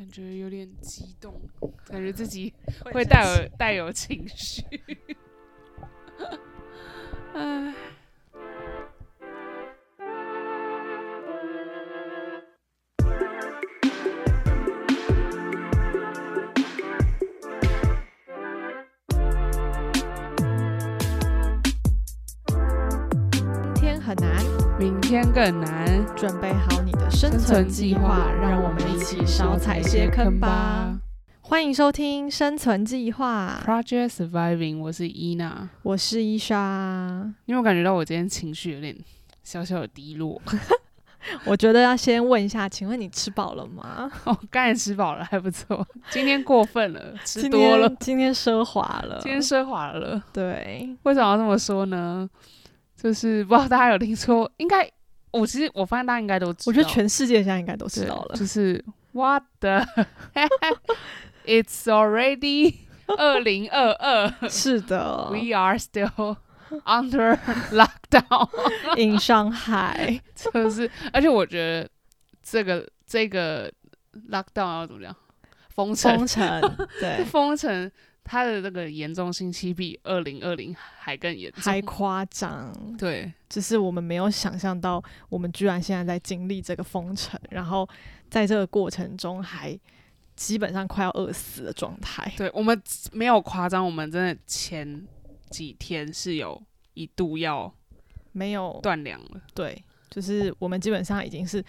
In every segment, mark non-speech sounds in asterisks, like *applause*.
感觉有点激动，感觉自己会带有带有情绪。唉。今天很难，明天更难，准备好生存计划，让我们一起少踩些坑吧。。欢迎收听《生存计划》，Project Surviving，我是伊娜。我是伊莎。你有没有感觉到我今天情绪有点小小的低落？*laughs* 我觉得要先问一下，请问你吃饱了吗？*laughs* 哦，刚才吃饱了，还不错。今天过分了，吃多了，天今天奢华了，今天奢华了。对，为什么要这么说呢？就是不知道大家有听说，应该我其实我发现大家应该都知道，我觉得全世界现在应该都知道了。就是 What the *laughs* It's already *laughs* 二零二二是的，，We are still *laughs* under lockdown。in 上海，就是，而且我觉得这个这个 lockdown 要怎么样？封城，封城，对，封城，它的这个严重性期比二零二零还更严重。还夸张。对，只是我们没有想象到，我们居然现在在经历这个封城，然后在这个过程中还基本上快要饿死的状态。对我们没有夸张，我们真的前几天是有一度要没有断粮了。对，就是我们基本上已经是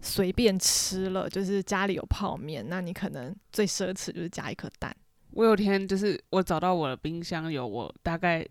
随便吃了，就是家里有泡面，那你可能最奢侈就是加一颗蛋。我有天就是我找到我的冰箱有我大概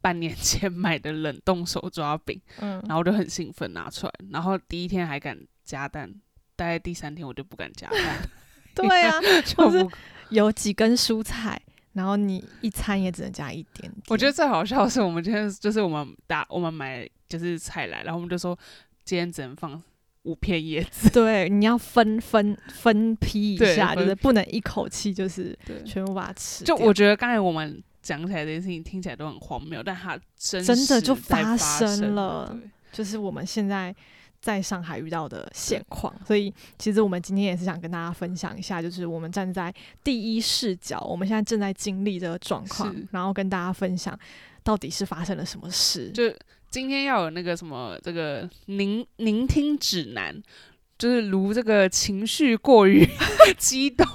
半年前 *laughs* 买的冷冻手抓饼，嗯然后我就很兴奋拿出来，然后第一天还敢加蛋，大概第三天我就不敢加蛋，*laughs* 对啊，*laughs* 就或是有几根蔬菜，然后你一餐也只能加一点点。我觉得最好笑的是，我们今天就是我们打我们买就是菜来，然后我们就说今天只能放五片叶子，*laughs* 对，你要分分分批一下，就是不能一口气就是，全部把它吃。就我觉得刚才我们讲起来这件事情听起来都很荒谬，但它真真的就发发生了就是我们现在在上海遇到的现况，所以其实我们今天也是想跟大家分享一下，就是我们站在第一视角，我们现在正在经历这个状况，然后跟大家分享到底是发生了什么事。就今天要有那个什么这个聆聆听指南。就是如这个情绪过于 *laughs* 激动，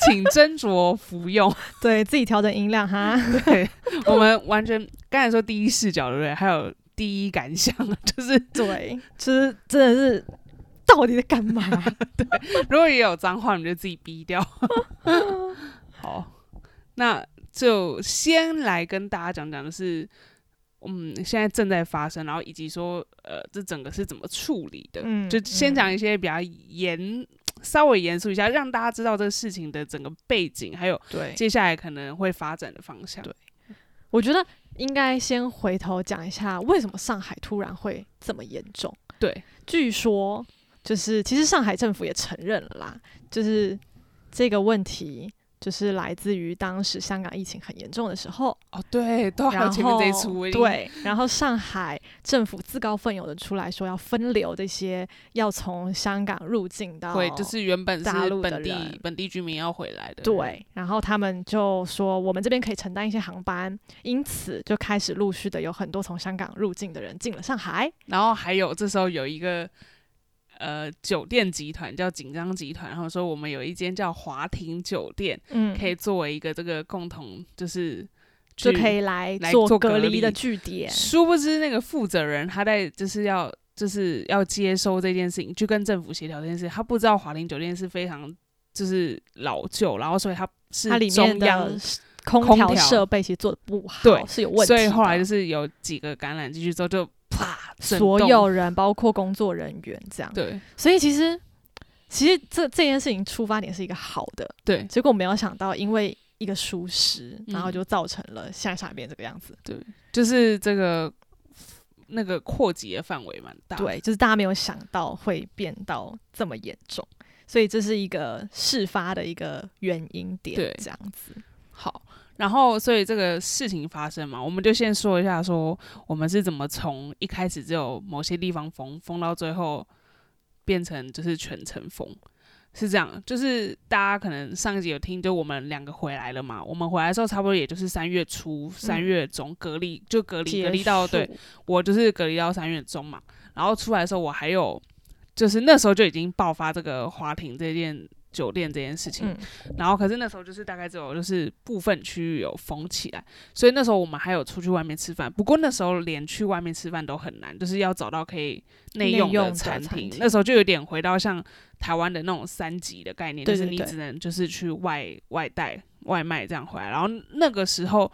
请斟酌服用。对自己调整音量哈，对我们完全刚才说第一视角，对不对？还有第一感想，就是对，就是真的是到底在干嘛？对如果也有脏话，你就自己逼掉。*laughs* 好，那就先来跟大家讲讲的是，嗯，现在正在发生，然后以及说，呃，这整个是怎么处理的。嗯就先嗯讲一些比较严，稍微严肃一下，让大家知道这个事情的整个背景，还有对，接下来可能会发展的方向。对我觉得应该先回头讲一下，为什么上海突然会这么严重。对据说就是其实上海政府也承认了啦，就是这个问题就是来自于当时香港疫情很严重的时候，哦，对，都还有然前面这一后出，对，然后上海政府自告奋勇的出来说要分流这些要从香港入境到会就是原本是大陆的本地本地居民要回来的，对，然后他们就说我们这边可以承担一些航班，因此就开始陆续的有很多从香港入境的人进了上海。然后还有这时候有一个呃酒店集团叫锦江集团，然后说我们有一间叫华庭酒店，嗯可以作为一个这个共同就是就可以来来做做隔隔离的据点。殊不知那个负责人他在就是要就是要接收这件事情，去跟政府协调这件事，他不知道华庭酒店是非常就是老旧，然后所以他是它里面空调设备其实做的不好，对是有问题。所以后来就是有几个感染进去之后就啪，所有人，包括工作人员这样。对所以其实其实这这件事情出发点是一个好的，对结果没有想到因为一个疏失，然后嗯就造成了现在上海变这个样子。对，就是这个那个扩及的范围蛮大，对，就是大家没有想到会变到这么严重，所以这是一个事发的一个原因点，对这样子。好，然后所以这个事情发生嘛，我们就先说一下，说我们是怎么从一开始只有某些地方封封到最后变成就是全程封。是这样，就是大家可能上一集有听，就我们两个回来了嘛。我们回来的时候，差不多也就是三月初、三月中隔离，就隔离隔离到对我就是隔离到三月中嘛。然后出来的时候，我还有就是那时候就已经爆发这个华庭这件。酒店这件事情，然后可是那时候就是大概只有就是部分区域有封起来，所以那时候我们还有出去外面吃饭。不过那时候连去外面吃饭都很难，就是要找到可以内用的餐厅。那时候就有点回到像台湾的那种三级的概念，就是你只能就是去外外带外卖这样回来。然后那个时候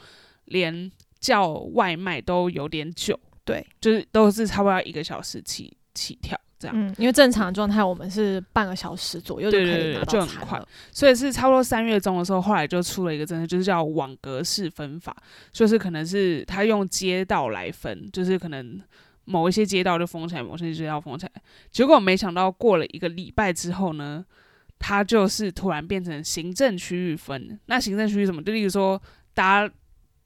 连叫外卖都有点久，对，就是都是差不多要一个小时起起跳。这样，嗯，因为正常状态我们是半个小时左右就可以拿到就很快，所以是差不多三月中的时候，后来就出了一个政策，就是叫网格式分法，就是可能是他用街道来分，就是可能某一些街道就封起来，某些街道封起来。结果没想到过了一个礼拜之后呢，它就是突然变成行政区域分。那行政区域什么？就例如说，大家。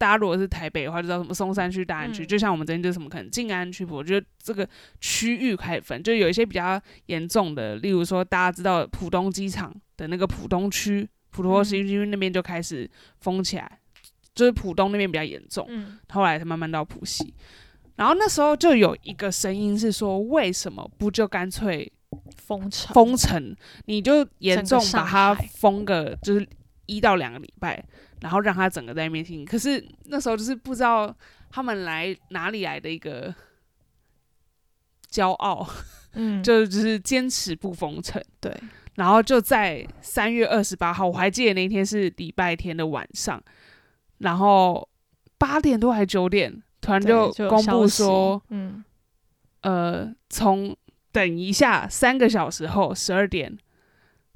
大家如果是台北的话，就知道什么松山区、大安区，就像我们这边就是什么可能静安区。我觉得这个区域开始分，就有一些比较严重的，例如说大家知道浦东机场的那个浦东区、普陀新区那边就开始封起来，就是浦东那边比较严重。嗯，后来才慢慢到浦西。然后那时候就有一个声音是说，为什么不就干脆封城？封城，你就严重把它封个就是一到两个礼拜。然后让他整个在那边听，可是那时候就是不知道他们来哪里来的一个骄傲，嗯，就就是坚持不封城，对。然后就在三月二十八号，我还记得那天是礼拜天的晚上，然后八点多还九点，突然就公布说，嗯，呃，从等一下三个小时后十二点，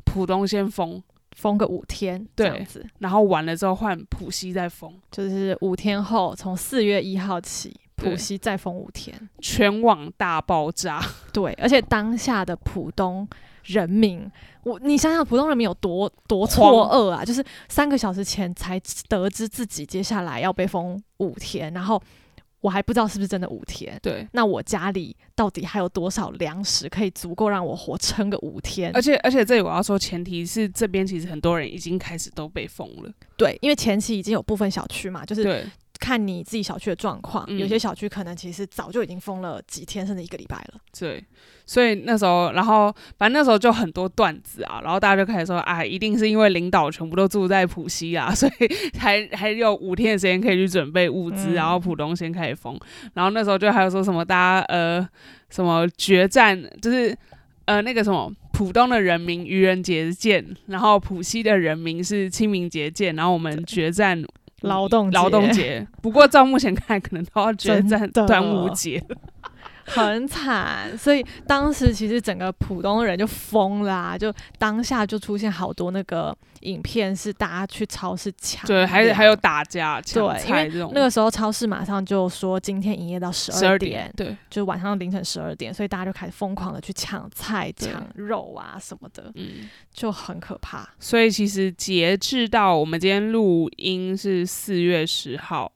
浦东先封。封个五天这样子，然后完了之后换浦西再封，就是五天后从四月一号起，浦西再封五天，全网大爆炸。*laughs* 对，而且当下的浦东人民，我你想想浦东人民有多多错愕啊！就是三个小时前才得知自己接下来要被封五天，然后。我还不知道是不是真的五天。对，那我家里到底还有多少粮食可以足够让我活撑个五天？而且，而且这里我要说，前提是这边其实很多人已经开始都被封了。对，因为前期已经有部分小区嘛，就是看你自己小区的状况，有些小区可能其实早就已经封了几天，甚至一个礼拜了。对。所以那时候，然后反正那时候就很多段子啊，然后大家就开始说，啊，一定是因为领导全部都住在浦西啊，*laughs* 所以还还有五天的时间可以去准备物资，然后浦东先开始封。然后那时候就还有说什么，大家呃什么决战，就是呃那个什么浦东的人民愚人节见，然后浦西的人民是清明节见，然后我们决战劳动劳动节。不过照目前看，可能都要决战端午节。*laughs* 很惨，所以当时其实整个浦东人就疯啦，就当下就出现好多那个影片，是大家去超市抢，对，还还有打架抢菜这种。那个时候超市马上就说今天营业到十二点，对，就晚上凌晨十二点，所以大家就开始疯狂的去抢菜、抢肉啊什么的，嗯，就很可怕。所以其实截至到我们今天录音是四月十号，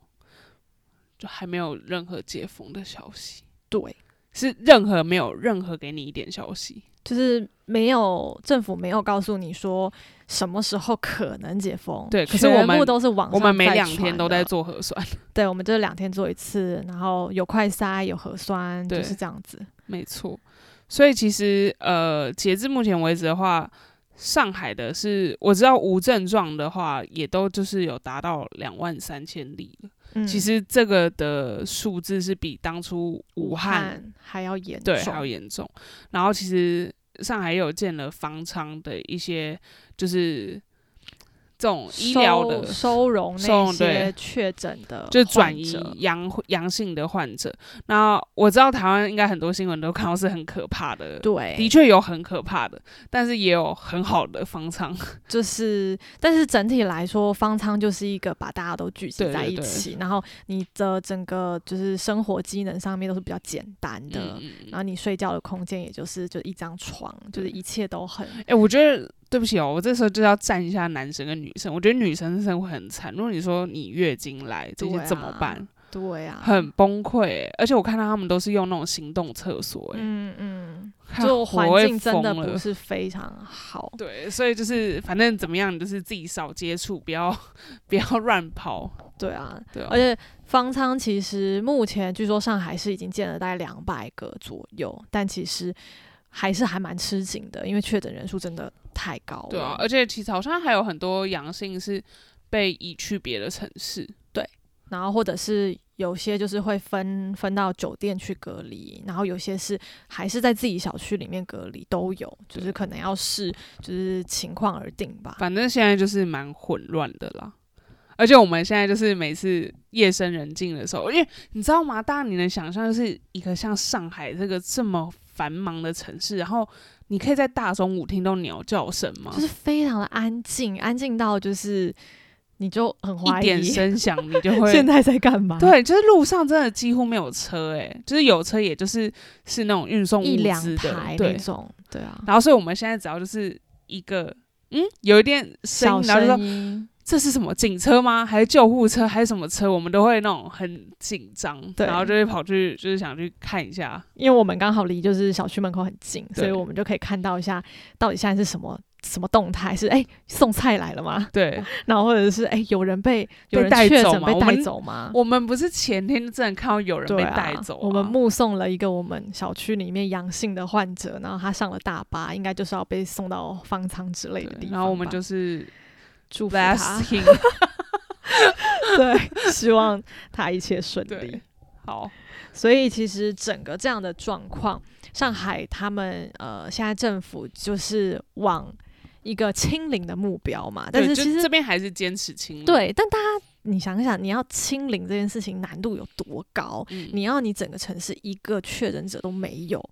就还没有任何解封的消息。对，是任何没有任何给你一点消息，就是没有政府没有告诉你说什么时候可能解封。对，可是我们都是网，我们每两天都在做核酸。*laughs* 对，我们就是两天做一次，然后有快筛有核酸，就是这样子。没错，所以其实呃，截至目前为止的话，上海的是我知道无症状的话，也都就是有达到两万三千例了。其实这个的数字是比当初武汉还要严，对，还要严重。然后其实上海有建了方舱的一些，就是。这种医疗的收容那些确诊的，就转移阳阳性的患者。那我知道台湾应该很多新闻都看到是很可怕的，对，的确有很可怕的，但是也有很好的方舱。*laughs* 就是，但是整体来说，方舱就是一个把大家都聚集在一起，然后你的整个就是生活机能上面都是比较简单的，然后你睡觉的空间也就是就一张床，就是一切都很。哎，我觉得。对不起哦，我这时候就要站一下男生跟女生。我觉得女生生活很惨。如果你说你月经来这些怎么办？对啊，很崩溃。而且我看到他们都是用那种行动厕所，嗯嗯，就环境真的不是非常好。对，所以就是反正怎么样，就是自己少接触，不要 *laughs* 不要乱跑。对啊，对，而且方舱其实目前据说上海是已经建了大概两百个左右，但其实还是还蛮吃紧的，因为确诊人数真的太高了。对啊，而且其实好像还有很多阳性是被移去别的城市。对，然后或者是有些就是会分分到酒店去隔离，然后有些是还是在自己小区里面隔离，都有，就是可能要视就是情况而定吧。反正现在就是蛮混乱的啦。而且我们现在就是每次夜深人静的时候，因为你知道吗？大家你能想象，就是一个像上海这个这么繁忙的城市，然后你可以在大中午听到鸟叫声吗？就是非常的安静，安静到就是你就很怀疑，一点声响你就会 *laughs* 现在在干嘛？对，就是路上真的几乎没有车，哎，就是有车也就是是那种运送物资的那种，对啊。然后所以我们现在只要就是一个嗯，有一点小声音。这是什么警车吗？还是救护车？还是什么车？我们都会那种很紧张，然后就会跑去，就是想去看一下。因为我们刚好离就是小区门口很近，所以我们就可以看到一下到底现在是什么什么动态。是哎，送菜来了吗？对。*laughs* 然后或者是哎，有人被有人带走吗？被带走吗？我们不是前天真的看到有人被带走。我们目送了一个我们小区里面阳性的患者，然后他上了大巴，应该就是要被送到方舱之类的地方。然后我们就是。祝福他，*laughs* 对，*laughs* 希望他一切顺利。好，所以其实整个这样的状况，上海他们呃，现在政府就是往一个清零的目标嘛。但是其实这边还是坚持清零。对，但大家你想想，你要清零这件事情难度有多高？你要你整个城市一个确诊者都没有。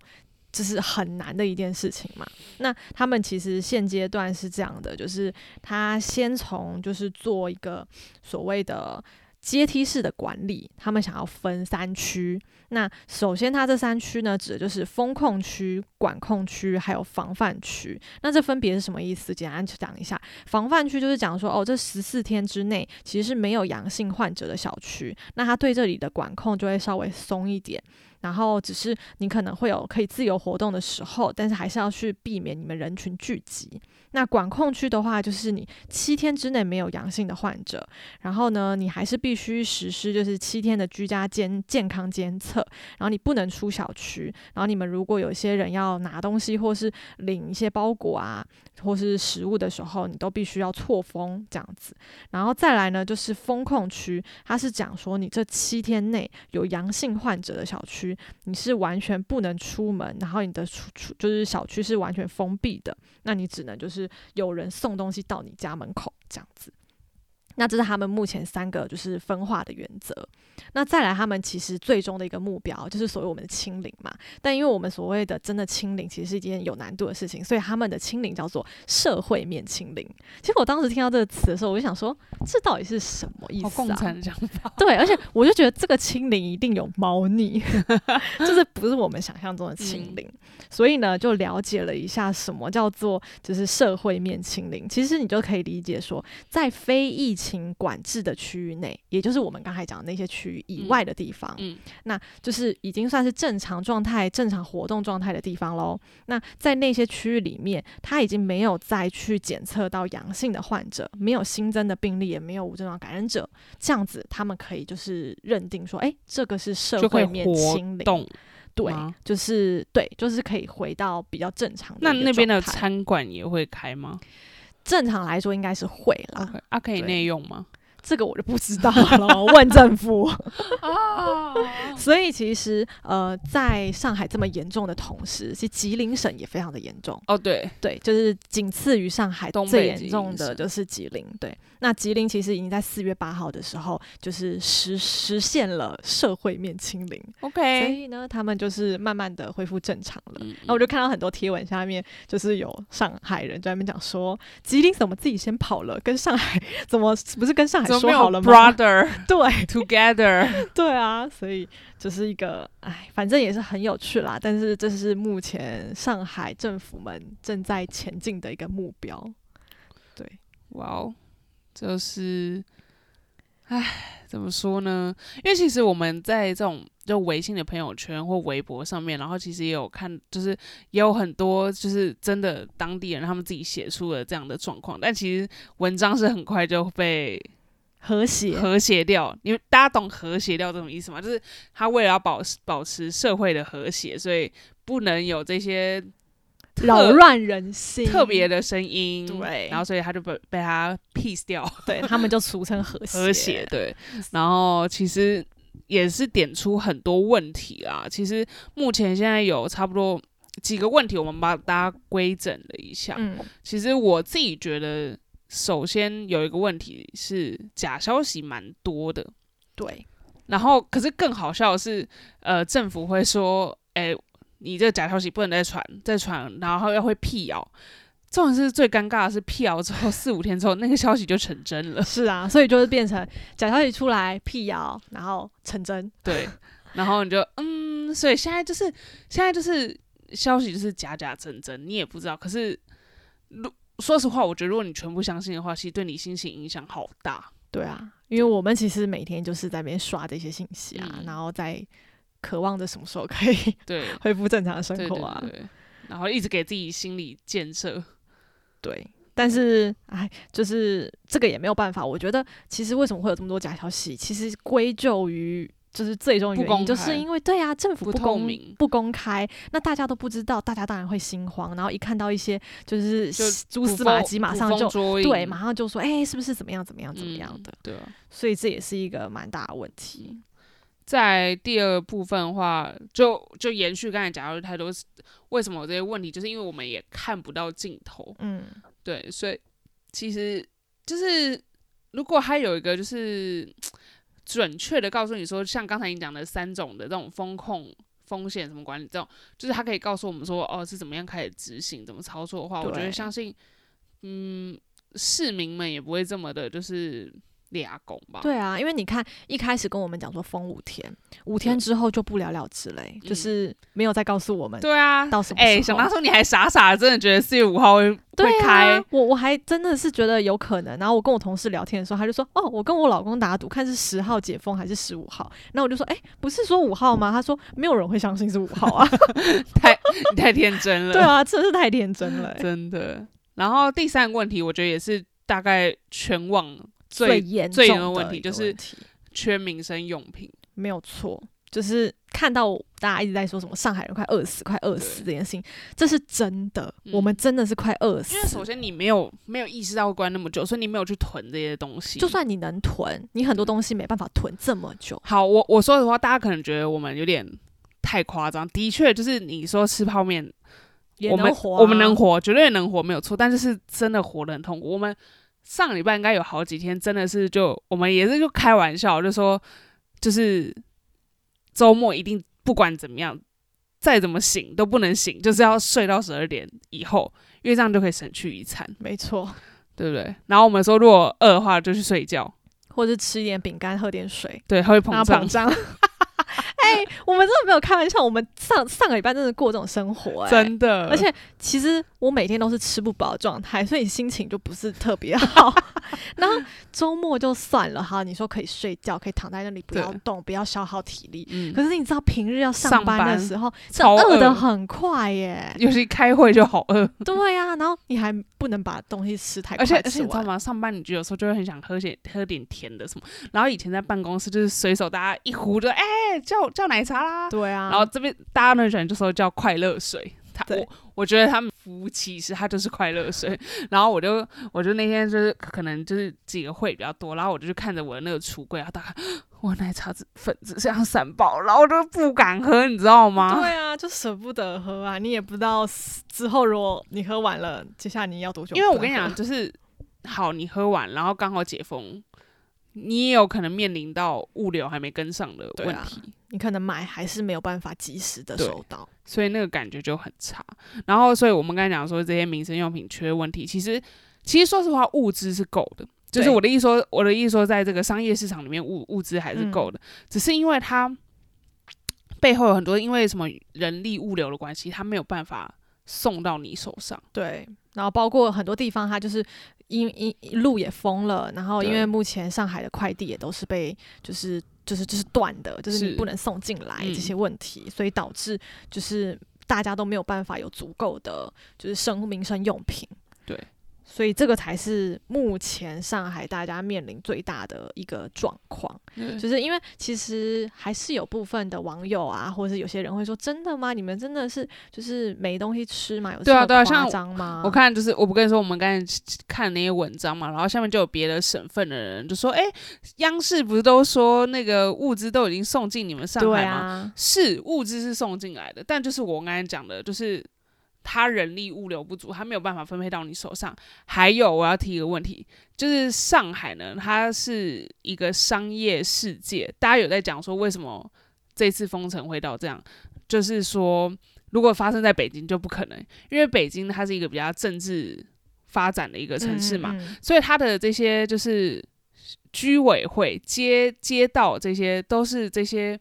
这是很难的一件事情嘛？那他们其实现阶段是这样的，就是他先从就是做一个所谓的阶梯式的管理，他们想要分三区。那首先，它这三区呢，指的就是风控区、管控区还有防范区。那这分别是什么意思？简单讲一下，防范区就是讲说，哦，这十四天之内其实是没有阳性患者的小区，那他对这里的管控就会稍微松一点。然后只是你可能会有可以自由活动的时候，但是还是要去避免你们人群聚集。那管控区的话，就是你七天之内没有阳性的患者，然后呢，你还是必须实施就是七天的居家监健康监测，然后你不能出小区，然后你们如果有些人要拿东西或是领一些包裹啊，或是食物的时候，你都必须要错峰这样子。然后再来呢，就是风控区，它是讲说你这七天内有阳性患者的小区，你是完全不能出门，然后你的出出就是小区是完全封闭的，那你只能就是。有人送东西到你家门口这样子，那这是他们目前三个就是分化的原则。那再来，他们其实最终的一个目标就是所谓我们的清零嘛。但因为我们所谓的真的清零，其实是一件有难度的事情，所以他们的清零叫做社会面清零。其实我当时听到这个词的时候，我就想说，这到底是什么意思啊？共产想法。对，而且我就觉得这个清零一定有猫腻，*laughs* 就是不是我们想象中的清零。所以呢，就了解了一下什么叫做就是社会面清零。其实你就可以理解说，在非疫情管制的区域内，也就是我们刚才讲的那些区域以外的地方，嗯，那就是已经算是正常状态、正常活动状态的地方喽。那在那些区域里面，他已经没有再去检测到阳性的患者，没有新增的病例，也没有无症状感染者，这样子他们可以就是认定说，哎，这个是社会面清零。对，就是对，就是可以回到比较正常的。那那边的餐馆也会开吗？正常来说应该是会啦。啊，可以内用吗？这个我就不知道了，*laughs* 问政府。*laughs* 所以其实呃，在上海这么严重的同时，其实吉林省也非常的严重。哦，对对，就是仅次于上海最严重的就是吉林。对，那吉林其实已经在四月八号的时候，就是实实现了社会面清零。OK，所以呢，他们就是慢慢的恢复正常了。那我就看到很多贴文下面，就是有上海人在那边讲说，吉林怎么自己先跑了，跟上海怎么不是跟上海？说好了吗？Brother，*laughs* 对，Together，*laughs* 对啊，所以就是一个，哎，反正也是很有趣啦。但是这是目前上海政府们正在前进的一个目标。对，哇哦，就是，哎，怎么说呢？因为其实我们在这种就微信的朋友圈或微博上面，然后其实也有看，就是也有很多就是真的当地人他们自己写出了这样的状况，但其实文章是很快就被和谐和谐掉。因为大家懂和谐掉这种意思吗？就是他为了要保保持社会的和谐，所以不能有这些。扰乱人心，特别的声音，对，然后所以他就被被他 peace 掉，*laughs* 对他们就俗称和谐，和谐，对，然后其实也是点出很多问题啊。其实目前现在有差不多几个问题，我们把大家规整了一下。嗯，其实我自己觉得，首先有一个问题是假消息蛮多的，对，然后可是更好笑的是，呃，政府会说，哎。你这个假消息不能再传，再传，然后要会辟谣。这种是最尴尬的是辟谣之后四五天之后，那个消息就成真了。是啊，所以就是变成假消息出来辟谣，然后成真。对，然后你就嗯，所以现在就是现在就是消息就是假假真真，你也不知道。可是，如说实话，我觉得如果你全部相信的话，其实对你心情影响好大。对啊，因为我们其实每天就是在那边刷这些信息啊，然后在。渴望着什么时候可以 *laughs* 对恢复正常的生活啊？对，然后一直给自己心理建设。对，但是哎，就是这个也没有办法。我觉得其实为什么会有这么多假消息，其实归咎于就是最终原因，就是因为对啊，政府不公明不公开，那大家都不知道，大家当然会心慌。然后一看到一些就是蛛丝马迹，马上就对，马上就说哎，是不是怎么样怎么样怎么样的？对，啊所以这也是一个蛮大的问题。在第二部分的话，就就延续刚才讲到太多，为什么有这些问题？就是因为我们也看不到尽头。嗯，对，所以其实就是如果还有一个就是 *tsk* 准确的告诉你说，像刚才你讲的三种的这种风控风险什么管理这种，就是他可以告诉我们说，哦，是怎么样开始执行，怎么操作的话，我觉得相信，嗯，市民们也不会这么的，就是。俩工吧，对啊，因为你看一开始跟我们讲说封五天，五天之后就不了了之嘞，就是没有再告诉我们。对啊，到什么？哎，想当初你还傻傻的，真的觉得四月五号会 *laughs* 会开，我我还真的是觉得有可能。然后我跟我同事聊天的时候，他就说：“哦，我跟我老公打赌，看是十号解封还是十五号。”那我就说：“哎，不是说五号吗？”他说：“没有人会相信是五号啊，*laughs* 太你太天真了。”对啊，真是太天真了，*laughs* 真的。然后第三个问题，我觉得也是大概全网。最严最严的问题就是缺民生用品，没有错。就是看到大家一直在说什么上海人快饿死、快饿死这件事情，这是真的。我们真的是快饿死。因为首先你没有没有意识到会关那么久，所以你没有去囤这些东西。就算你能囤，你很多东西没办法囤这么久。好，我我说的话，大家可能觉得我们有点太夸张。的确，就是你说吃泡面，我们我们能活，绝对能活，没有错。但是是真的活得很痛苦。我们。上礼拜应该有好几天，真的是就我们也是就开玩笑，就说就是周末一定不管怎么样，再怎么醒都不能醒，就是要睡到十二点以后，因为这样就可以省去一餐。没错，对不对？然后我们说，如果饿的话，就去睡觉，或者吃一点饼干，喝点水，对，它会膨胀。*laughs* 哎，我们真的没有开玩笑，我们上上个礼拜真的过这种生活，哎，真的。而且其实我每天都是吃不饱的状态，所以心情就不是特别好。*laughs* 然后周末就算了哈，你说可以睡觉，可以躺在那里不要动，不要消耗体力。嗯。可是你知道平日要上班的时候，饿的很快耶。尤其开会就好饿。对呀，然后你还不能把东西吃太，而且而且你知道吗？上班你就有时候就会很想喝些喝点甜的什么。然后以前在办公室就是随手大家一壶就哎叫。叫奶茶啦，对啊，然后这边大家呢喜欢就说叫快乐水，他我我觉得他们服务其实他就是快乐水，*laughs* 然后我就我就那天就是可能就是几个会比较多，然后我就去看着我的那个橱柜，然后大概我奶茶子粉子像散爆，然后我就不敢喝，你知道吗？对啊，就舍不得喝啊，你也不知道之后如果你喝完了，接下来你要多久？因为我跟你讲，就是好你喝完，然后刚好解封。你也有可能面临到物流还没跟上的问题，你可能买还是没有办法及时的收到，所以那个感觉就很差。然后，所以我们刚才讲说这些民生用品缺问题，其实其实说实话，物资是够的。就是我的意思说，我的意思说，在这个商业市场里面，物物资还是够的，只是因为它背后有很多因为什么人力物流的关系，它没有办法送到你手上。对，然后包括很多地方，它就是因因路也封了，然后因为目前上海的快递也都是被就是就是就是断的，就是你不能送进来这些问题，所以导致就是大家都没有办法有足够的就是生民生用品。对。所以这个才是目前上海大家面临最大的一个状况，就是因为其实还是有部分的网友啊，或者是有些人会说：“真的吗？你们真的是就是没东西吃吗？有这么夸张吗？”我看就是我不跟你说，我们刚才看那些文章嘛，然后下面就有别的省份的人就说：“哎，央视不是都说那个物资都已经送进你们上海吗？是物资是送进来的，但就是我刚才讲的，就是。”他人力物流不足，他没有办法分配到你手上。还有，我要提一个问题，就是上海呢，它是一个商业世界。大家有在讲说，为什么这次封城会到这样？就是说，如果发生在北京就不可能，因为北京它是一个比较政治发展的一个城市嘛，所以它的这些就是居委会、街街道这些，都是这些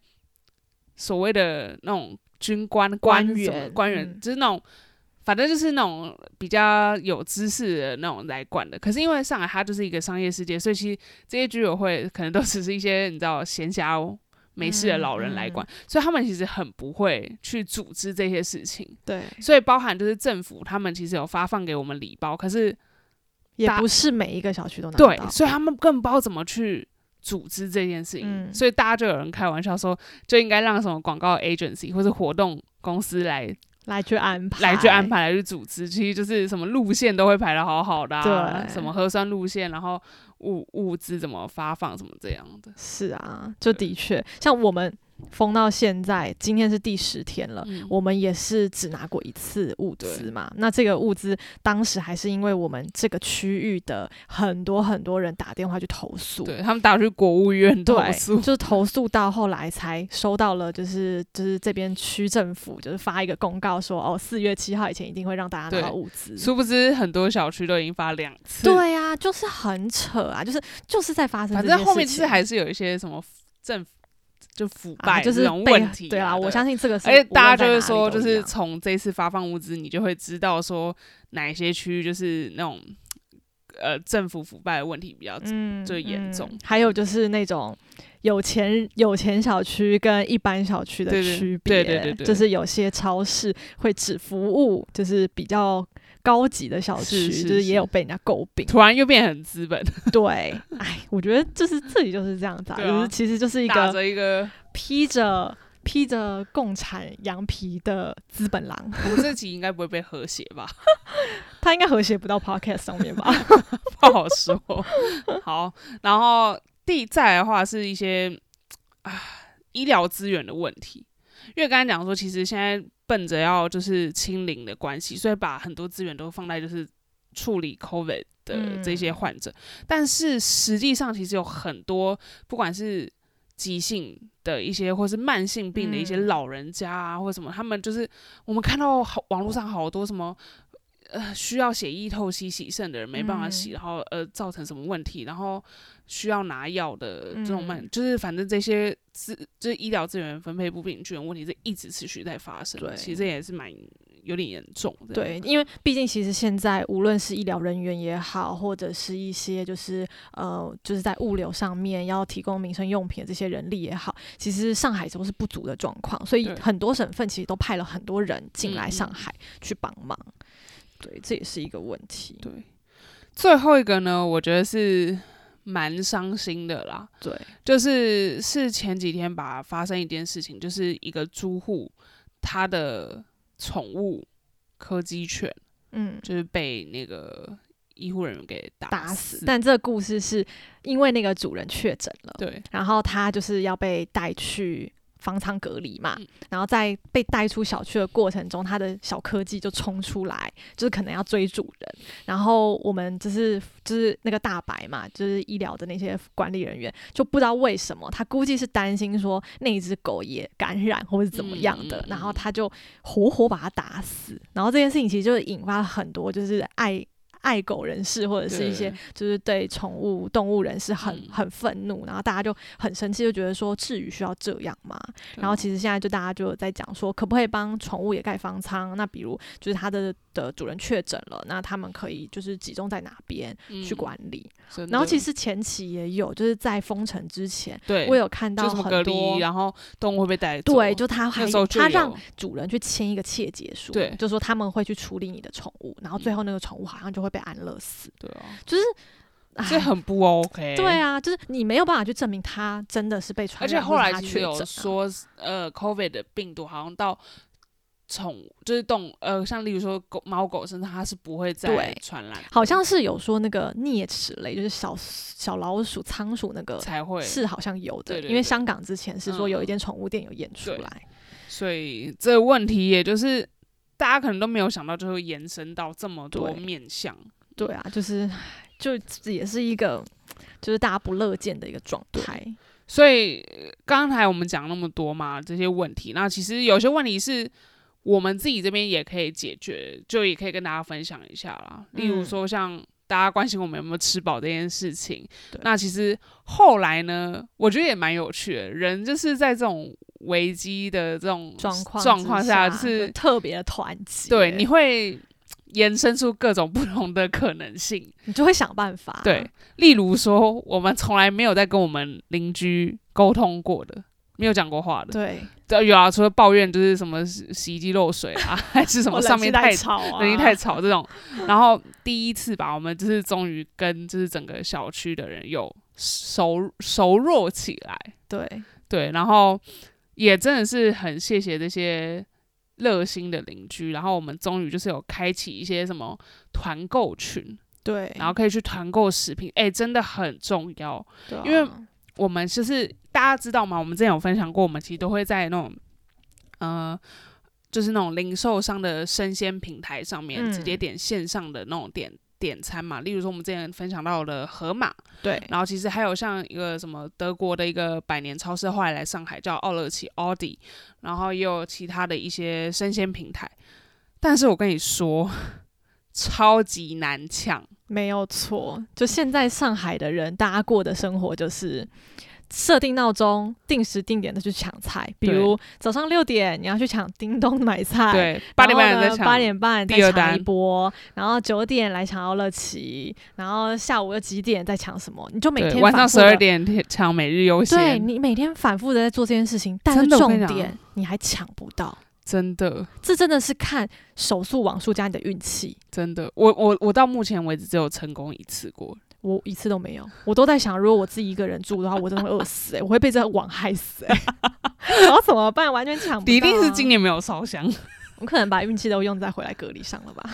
所谓的那种军官、官员、官员，就是那种。反正就是那种比较有知识的那种来管的，可是因为上海它就是一个商业世界，所以其实这些居委会可能都只是一些你知道闲暇没事的老人来管，所以他们其实很不会去组织这些事情。对，所以包含就是政府他们其实有发放给我们礼包，可是也不是每一个小区都拿到，对，所以他们更不知道怎么去组织这件事情，所以大家就有人开玩笑说，就应该让什么广告 agency 或者活动公司来。来去安排，来去安排，来去组织，其实就是什么路线都会排的好好的，对，什么核酸路线，然后物物资怎么发放，怎么这样的。是啊，就的确，像我们。封到现在，今天是第十天了。我们也是只拿过一次物资嘛。那这个物资当时还是因为我们这个区域的很多很多人打电话去投诉，对他们打去国务院投诉，就是投诉到后来才收到了，就是就是这边区政府就是发一个公告说，哦，四月七号以前一定会让大家拿到物资。殊不知很多小区都已经发两次。对呀，就是很扯啊，就是就是在发生。反正后面其实还是有一些什么政府。就腐败这种问题，对啊，我相信这个。而且大家就是说，就是从这次发放物资，你就会知道说哪些区域就是那种呃政府腐败的问题比较最严重。还有就是那种有钱有钱小区跟一般小区的区别，对对对对，就是有些超市会只服务就是比较。高级的小区就是也有被人家诟病，突然又变很资本。对，哎，我觉得就是自己就是这样子，就是其实就是一个一个披着披着共产羊皮的资本狼。我们这集应该不会被和谐吧？*laughs* 他应该和谐不到 podcast 上面吧？*laughs* 不好说。好，然后第再的话是一些啊医疗资源的问题，因为刚才讲说，其实现在。奔着要就是清零的关系，所以把很多资源都放在就是处理 COVID 的这些患者。但是实际上，其实有很多不管是急性的一些，或是慢性病的一些老人家啊，或什么，他们就是我们看到好网络上好多什么呃需要血液透析洗肾的人没办法洗，然后呃造成什么问题，然后。需要拿药的这种慢，就是反正这些资，就是医疗资源分配不平均的问题，是一直持续在发生。对，其实也是蛮有点严重的。对，因为毕竟其实现在无论是医疗人员也好，或者是一些就是呃，就是在物流上面要提供民生用品的这些人力也好，其实上海都是不足的状况，所以很多省份其实都派了很多人进来上海去帮忙。对，这也是一个问题。对，最后一个呢，我觉得是。蛮伤心的啦，对，就是是前几天吧，发生一件事情，就是一个租户他的宠物柯基犬，嗯，就是被那个医护人员给打死。但这个故事是因为那个主人确诊了，对，然后他就是要被带去。方舱隔离嘛，然后在被带出小区的过程中，他的小科技就冲出来，就是可能要追主人。然后我们就是就是那个大白嘛，就是医疗的那些管理人员，就不知道为什么，他估计是担心说那一只狗也感染或者怎么样的，然后他就活活把它打死。然后这件事情其实就引发了很多就是爱。爱狗人士或者是一些就是对宠物动物人士很很愤怒，然后大家就很生气，就觉得说至于需要这样吗？然后其实现在就大家就在讲说，可不可以帮宠物也盖方舱？那比如就是它的的主人确诊了，那他们可以就是集中在哪边去管理？然后其实前期也有，就是在封城之前，我有看到很多，然后动物会被带走。对，就他还他让主人去签一个切结书，对，就说他们会去处理你的宠物，然后最后那个宠物好像就会被安乐死。对啊，就是这很不 OK。对啊，就是你没有办法去证明他真的是被传染，而且后来其有说，呃，COVID 的病毒好像到。宠就是动呃，像例如说狗、猫狗身上，它是不会再传染。好像是有说那个啮齿类，就是小小老鼠、仓鼠那个才会是好像有的，因为香港之前是说有一间宠物店有验出来，所以这个问题也就是大家可能都没有想到，就会延伸到这么多面向。对啊，就是就也是一个就是大家不乐见的一个状态。所以刚才我们讲那么多嘛，这些问题，那其实有些问题是。我们自己这边也可以解决，就也可以跟大家分享一下啦。例如说，像大家关心我们有没有吃饱这件事情，那其实后来呢，我觉得也蛮有趣的。人就是在这种危机的这种状况状况下，是特别的团结。对，你会延伸出各种不同的可能性，你就会想办法。对，例如说，我们从来没有在跟我们邻居沟通过的。没有讲过话的，对，有啊，除了抱怨就是什么洗衣机漏水啊，*laughs* 还是什么上面太吵，冷气太吵这种。然后第一次吧，我们就是终于跟就是整个小区的人有熟熟络起来，对。对，然后也真的是很谢谢这些热心的邻居，然后我们终于就是有开启一些什么团购群，对，然后可以去团购食品，哎，真的很重要，因为。我们就是大家知道吗？我们之前有分享过，我们其实都会在那种，呃，就是那种零售商的生鲜平台上面直接点线上的那种点点餐嘛。例如说，我们之前分享到的盒马，对，然后其实还有像一个什么德国的一个百年超市，后来来上海叫奥乐奇 （Audi），然后也有其他的一些生鲜平台。但是我跟你说，*laughs* 超级难抢。没有错，就现在上海的人，大家过的生活就是设定闹钟，定时定点的去抢菜。比如早上六点你要去抢叮咚买菜，对，八点半再抢，八点半再抢一波，然后九点来抢奥乐奇，然后下午又几点再抢什么？你就每天晚上十二点抢每日优先。对你每天反复的在做这件事情，但是重点你还抢不到。真的，这真的是看手速网速加你的运气。真的，我我我到目前为止只有成功一次过，我一次都没有。我都在想，如果我自己一个人住的话，我真的会饿死哎，*laughs* 我会被这个网害死哎。*laughs* 然后怎么办？完全抢不到。一定是今年没有烧香，*laughs* 我可能把运气都用在回来隔离上了吧。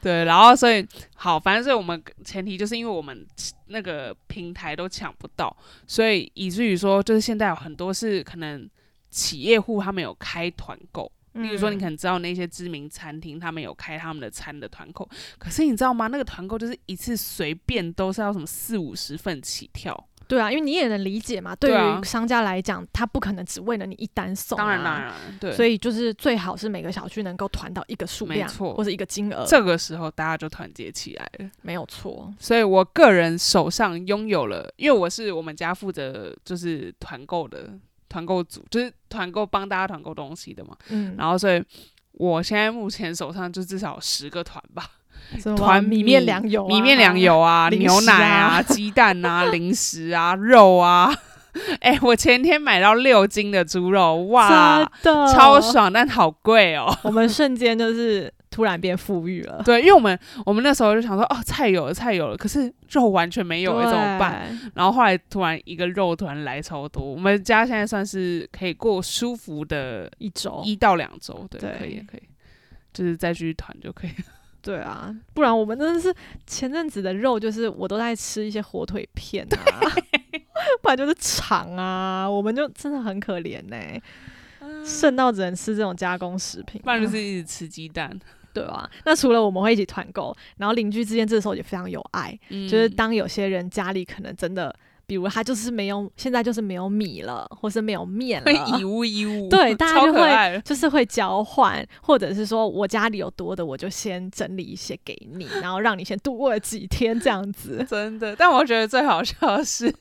对，然后所以好，反正所以我们前提就是因为我们那个平台都抢不到，所以以至于说，就是现在有很多是可能。企业户他们有开团购，例如说你可能知道那些知名餐厅，他们有开他们的餐的团购。可是你知道吗？那个团购就是一次随便都是要什么四五十份起跳。对啊，因为你也能理解嘛，对于商家来讲，他不可能只为了你一单送。当然当然，对。所以就是最好是每个小区能够团到一个数量，或者一个金额。这个时候大家就团结起来了，没有错。所以我个人手上拥有了，因为我是我们家负责就是团购的。团购组就是团购帮大家团购东西的嘛，嗯，然后所以我现在目前手上就至少十个团吧，*laughs* 团米面粮油、米面粮油啊、*laughs* 牛奶啊、*laughs* 鸡蛋啊、零食啊、肉啊，哎，我前天买到六斤的猪肉，哇，超爽，但好贵哦。我们瞬间就是。突然变富裕了，对，因为我们我们那时候就想说，哦，菜有了，菜有了，可是肉完全没有，怎么办？然后后来突然一个肉突然来超多，我们家现在算是可以过舒服的一周，一到两周，对，可以可以，就是再继续团就可以了。*laughs* 对啊，不然我们真的是前阵子的肉，就是我都在吃一些火腿片啊，*laughs* 不然就是肠啊，我们就真的很可怜呢，剩到只能吃这种加工食品，不然就是一直吃鸡蛋。对吧？那除了我们会一起团购，然后邻居之间这时候也非常有爱，就是当有些人家里可能真的比如他就是没有，现在就是没有米了，或是没有面了，会以物易物，对，大家就会就是会交换，或者是说我家里有多的，我就先整理一些给你，然后让你先度过几天这样子。*laughs* 真的，但我觉得最好笑的是，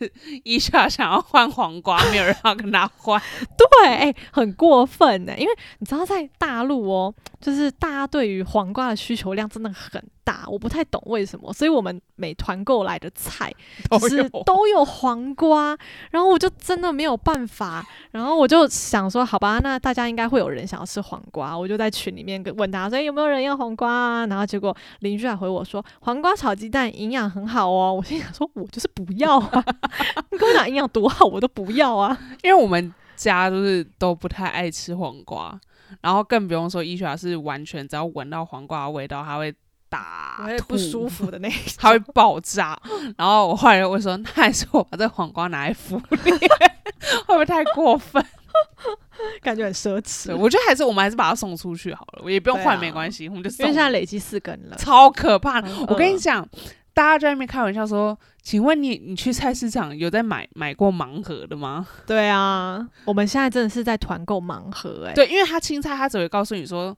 伊莎想要换黄瓜，没有人要跟他换。对，哎、很过分呢，因为你知道在大陆哦，就是大家对于黄瓜的需求量真的很大，我不太懂为什么，所以我们每团购来的菜 *laughs* 就是都有黄瓜，然后我就真的没有办法，然后我就想说，好吧，那大家应该会有人想要吃黄瓜，我就在群里面跟问大家说，诶有没有人要黄瓜啊？然后结果邻居还回我说，黄瓜炒鸡蛋营养很好哦。我心想说，我就是不要啊，*laughs* *laughs* 你跟我讲营养多好，我都不要啊。因为我们家就是都不太爱吃黄瓜，然后更不用说伊莎是完全只要闻到黄瓜的味道，他会打会不舒服。的那一 *laughs* 它会爆炸，然后我后来就会说，那还是我把这黄瓜拿来敷脸，*laughs* 会不会太过分？*laughs* 感觉很奢，侈，我觉得还是我们还是把它送出去好了，我也不用换，没关系，我们就因送。为现在累积四根了。超可怕我跟你饿讲，大家在那边开玩笑说，请问你你去菜市场有在买买过盲盒的吗？对啊，我们现在真的是在团购盲盒哎、对，因为他青菜他只会告诉你说。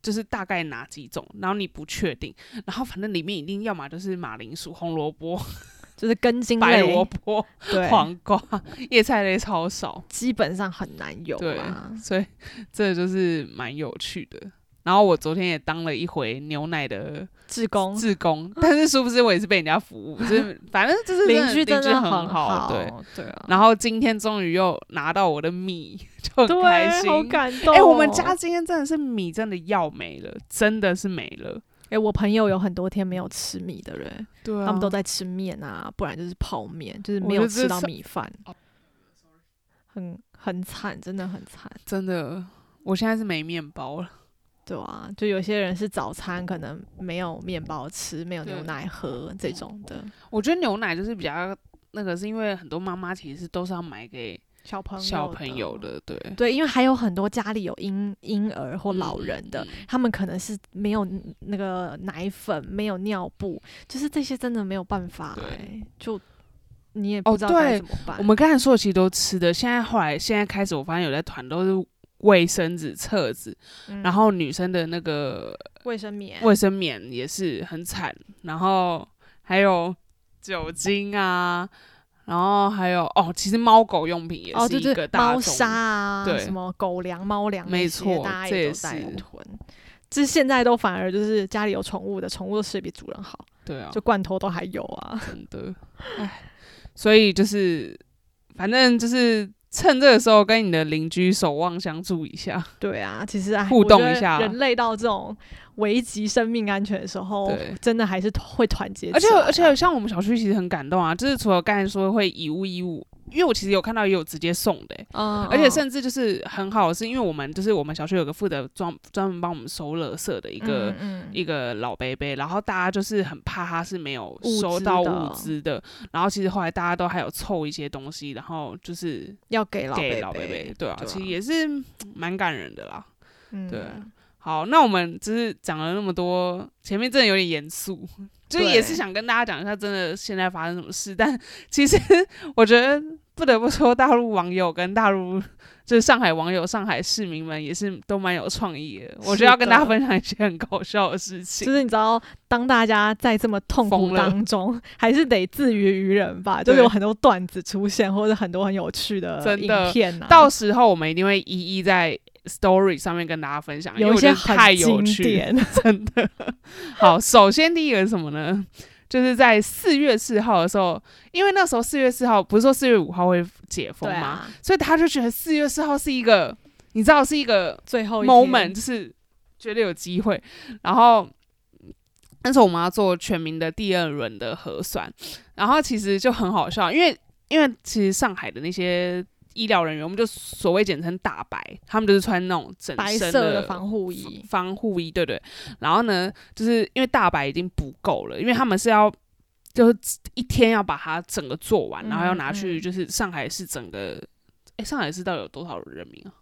就是大概哪几种，然后你不确定，然后反正里面一定要么就是马铃薯、红萝卜、就是根茎白萝卜、黄瓜，叶菜类超少。基本上很难有对啊。所以这就是蛮有趣的。然后我昨天也当了一回牛奶的志工志工，但是殊不知我也是被人家服务，就是 *laughs* 反正就是邻居真真的很好，对。对啊，然后今天终于又拿到我的米，就很，开心。好感动。哎、我们家今天真的是米真的要没了，真的是没了。哎、我朋友有很多天没有吃米的人，对啊他们都在吃面啊，不然就是泡面，就是没有吃到米饭，很很惨，真的很惨。真的，我现在是没面包了。对啊，就有些人是早餐可能没有面包吃，没有牛奶喝这种的我觉得牛奶就是比较那个，是因为很多妈妈其实都是要买给小朋友小朋友的，对。对，因为还有很多家里有婴婴儿或老人的，他们可能是没有那个奶粉，没有尿布，就是这些真的没有办法、对欸，就你也哦不知道该怎么办。我们刚才说的其实都吃的，现在后来现在开始，我发现有在团都是卫生纸、厕纸，嗯。然后女生的那个卫生棉，卫生棉也是很惨，然后还有酒精啊，然后还有哦，其实猫狗用品也哦，是一个大众，猫砂啊，对。什么狗粮、猫粮没，错大家这也也都在是。囤。就是现在都反而就是家里有宠物的，宠物的吃得比主人好，对啊，就罐头都还有啊。真的，唉，所以就是反正就是趁这个时候跟你的邻居守望相助一下，对啊，其实哎，互动一下。人类到这种危及生命安全的时候，真的还是会团结。而且而且像我们小区其实很感动啊，就是除了刚才说会以物易物，因为我其实有看到也有直接送的欸、嗯，而且嗯。甚至就是很好，是因为我们就是我们小区有个负责专专门帮我们收垃圾的一个、嗯嗯。一个老伯伯，然后大家就是很怕他是没有收到物资的，然后其实后来大家都还有凑一些东西，然后就是要给老给贝老伯伯，对啊，其实也是嗯蛮感人的啦。嗯。对好，那我们就是讲了那么多，前面真的有点严肃，就也是想跟大家讲一下，真的现在发生什么事。但 *laughs* 其实我觉得不得不说，大陆网友跟大陆就是上海网友、上海市民们也是都蛮有创意的。我觉得要跟大家分享一些很搞笑的事情。就是你知道，当大家在这么痛苦当中，还是得自娱于人吧。就是有很多段子出现，或者很多很有趣的影片啊，到时候我们一定会一一在 story 上面跟大家分享，有一些太有趣。*laughs* 真的。好，首先第一个是什么呢？就是在四月四号的时候，因为那时候四月四号不是说四月五号会解封吗？啊，所以他就觉得四月四号是一个，你知道是一个最后一 moment，就是觉得有机会。然后那时候我们要做全民的第二轮的核酸，然后其实就很好笑，因为因为其实上海的那些。医疗人员，我们就所谓简称大白，他们就是穿那种整白身色的防护衣，防护衣，对对。然后呢，就是因为大白已经不够了，因为他们是要就是一天要把它整个做完，然后要拿去嗯就是上海市整个，哎、上海市到底有多少人民啊？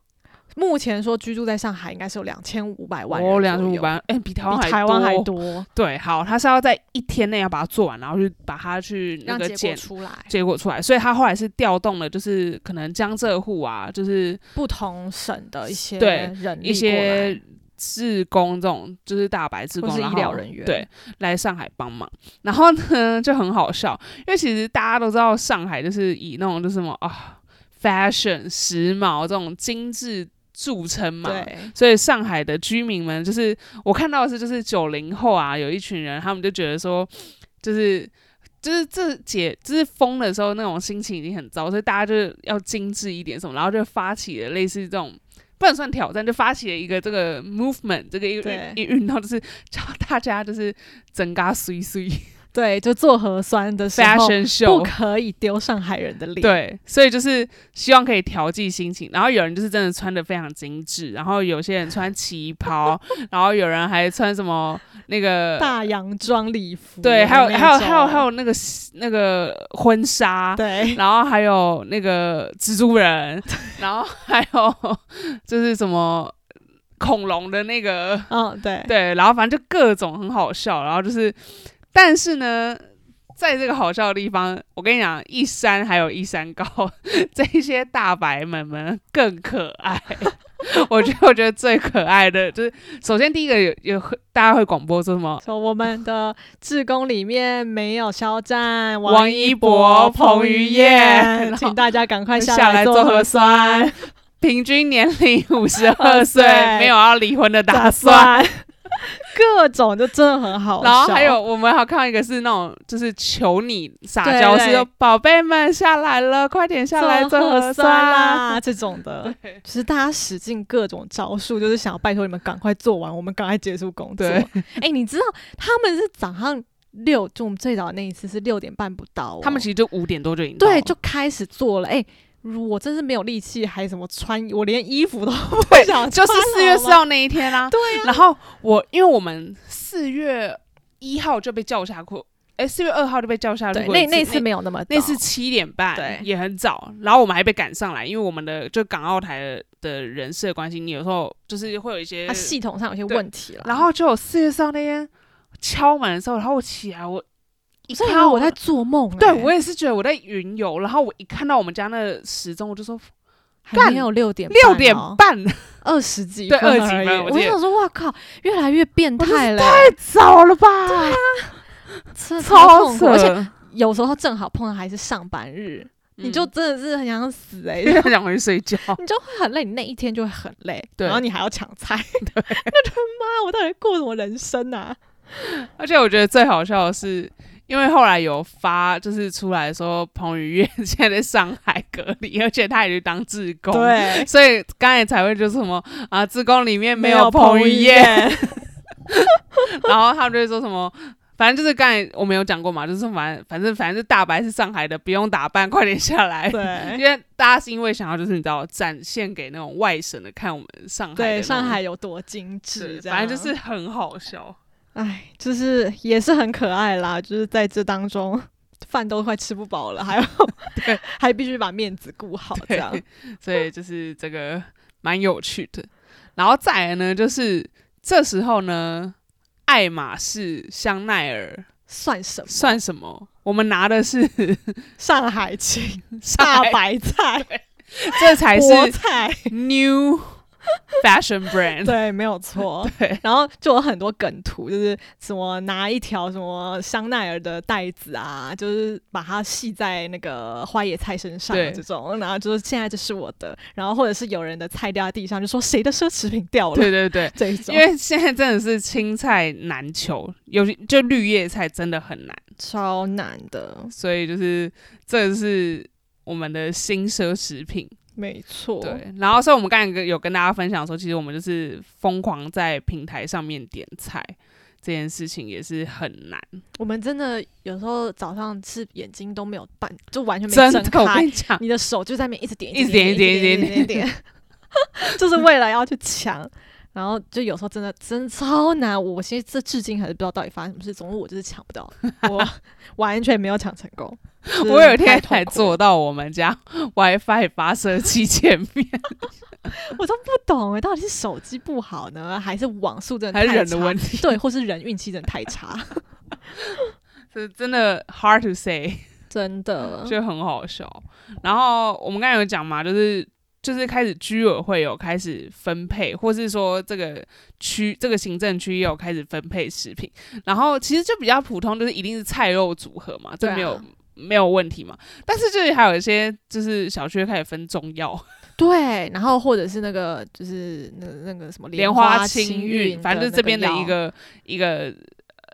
目前说居住在上海应该是有两千五百万哦，两千五百，哎，比台湾比台湾还多。对，好，他是要在一天内要把它做完，然后去把它去那个结果出来，结果出来。所以他后来是调动了，就是可能江浙沪啊，就是不同省的一些对人一些志工这种，就是大白志工，医疗人员对来上海帮忙。然后呢就很好笑，因为其实大家都知道上海就是以那种就是什么啊，fashion 时髦这种精致。著称嘛，所以上海的居民们就是我看到的是，就是九零后啊，有一群人，他们就觉得说，就是就是这解就是封的时候那种心情已经很糟，所以大家就是要精致一点什么，然后就发起了类似这种不能算挑战，就发起了一个这个 movement 这个一一运动，就是叫大家就是整嘎碎碎。对，就做核酸的时候不可以丢上海人的脸。对，所以就是希望可以调剂心情。然后有人就是真的穿的非常精致，然后有些人穿旗袍，然后有人还穿什么那个 *laughs* 大洋装礼服。对，还有还有还有还有那个那个婚纱。对，然后还有那个蜘蛛人，*laughs* 然后还有就是什么恐龙的那个。嗯，对对，然后反正就各种很好笑，然后就是。但是呢，在这个好笑的地方，我跟你讲，一山还有一山高，*laughs* 这些大白们们更可爱。*laughs* 我觉得，*laughs* 我觉得最可爱的就是，首先第一个有有大家会广播说什么？说我们的志工里面没有肖战、王一博、彭于晏，请大家赶快下来做核酸。平均年龄五十二岁，没有要离婚的打算。各种就真的很好，然后还有我们还看到一个是那种就是求你撒娇，是说宝贝们下来了，快点下来做核酸啦这种的，就是大家使尽各种招数，就是想要拜托你们赶快做完，我们赶快结束工作。哎，你知道他们是早上六，就我们最早那一次是六点半不到，他们其实就五点多就已经对就开始做了，哎。我真是没有力气，还什么穿？我连衣服都不想就是四月四号那一天啊。对呀。然后我，因为我们四月一号就被叫下课，哎，四月二号就被叫下课。那那次没有那么，那次七点半，对，也很早。然后我们还被赶上来，因为我们的就港澳台的人事的关系，你有时候就是会有一些系统上有些问题了。然后就四月四号那天敲门的时候，然后我起来我。一看我在做梦，对我也是觉得我在云游。然后我一看到我们家那时钟，我就说，还没有六点六点半，*laughs* 二十几对二十几分。我想说，哇靠，越来越变态了，太早了吧？对啊，*laughs* 超扯。而且有时候正好碰到还是上班日，你就真的是很想死 *laughs* 哎，很想回去睡觉，你就会很累，你那一天就会很累。对，然后你还要抢菜，对，我的妈，我到底过什么人生啊？而且我觉得最好笑的是。因为后来有发，就是出来说彭于晏 *laughs* 现在在上海隔离，而且他也去当志工，对，所以刚才才会就是什么啊，志工里面没有彭于晏，*laughs* 然后他们就会说什么，反正就是刚才我们有讲过嘛，就是反正反正反正大白是上海的，不用打扮，快点下来，对，*laughs* 因为大家是因为想要就是你知道展现给那种外省的看我们上海，对，上海有多精致，反正就是很好笑。哎，就是也是很可爱啦，*laughs* 就是在这当中，*laughs* 饭都快吃不饱了，*laughs* 还要对，还必须把面子顾好，这样，所以就是这个蛮有趣的。然后再来呢，就是这时候呢，爱马仕、香奈儿算什么？算什么？我们拿的是上海青大白菜，这才是菜 new。*laughs* Fashion brand 对，没有错。*laughs* 对，然后就有很多梗图，就是什么拿一条什么香奈儿的袋子啊，就是把它系在那个花椰菜身上这种，然后就是现在这是我的，然后或者是有人的菜掉在地上，就说谁的奢侈品掉了？对对对，*laughs* 这种。因为现在真的是青菜难求，尤其就绿叶菜真的很难，超难的。所以就是这是我们的新奢侈品。没错，对，然后所以我们刚才有跟大家分享说，其实我们就是疯狂在平台上面点菜，这件事情也是很难。我们真的有时候早上吃眼睛都没有半，就完全没睁开。我跟你讲，你的手就在那边一直点，一直点，一点，一点，一点，点，*laughs* 就是为了要去抢。然后就有时候真的真超难，我现在这至今还是不知道到底发生什么事。总之我就是抢不到，我 *laughs* 完全没有抢成功。我有一天才坐到我们家 WiFi 发射器前面，*laughs* 我都不懂哎，到底是手机不好呢，还是网速真的还是人的问题？对，或是人运气真的太差？*laughs* 这真的 hard to say，真的就很好笑。然后我们刚才有讲嘛，就是就是开始居委会有开始分配，或是说这个区这个行政区也有开始分配食品。然后其实就比较普通，就是一定是菜肉组合嘛，这没有没有问题嘛。但是就是还有一些就是小区开始分中药，*laughs* 对，然后或者是那个就是那那个什么莲花清运，反正就是这边的一个一个。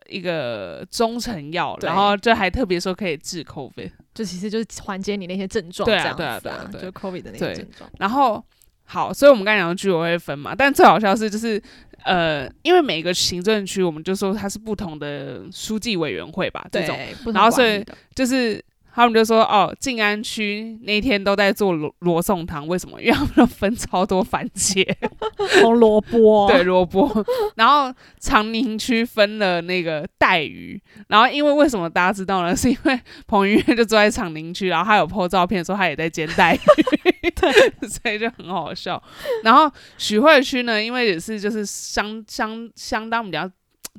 一个中成药，然后就还特别说可以治 COVID，就其实就是缓解你那些症状，对啊对啊对啊，就 COVID 的那些症状。然后好，所以我们刚才讲的居委会分嘛，但最好笑是就是呃，因为每个行政区我们就说它是不同的书记委员会吧，这种，然后所以就是。他们就说：“哦，静安区那天都在做罗罗宋汤，为什么？因为他们都分超多番茄、*laughs* 红萝卜，*laughs* 对萝卜。然后长宁区分了那个带鱼。然后因为为什么大家知道呢？是因为彭于晏就坐在长宁区，然后他有 po 照片说他也在煎带鱼，*laughs* 对，所以就很好笑。然后许会区呢，因为也是就是相相相当比较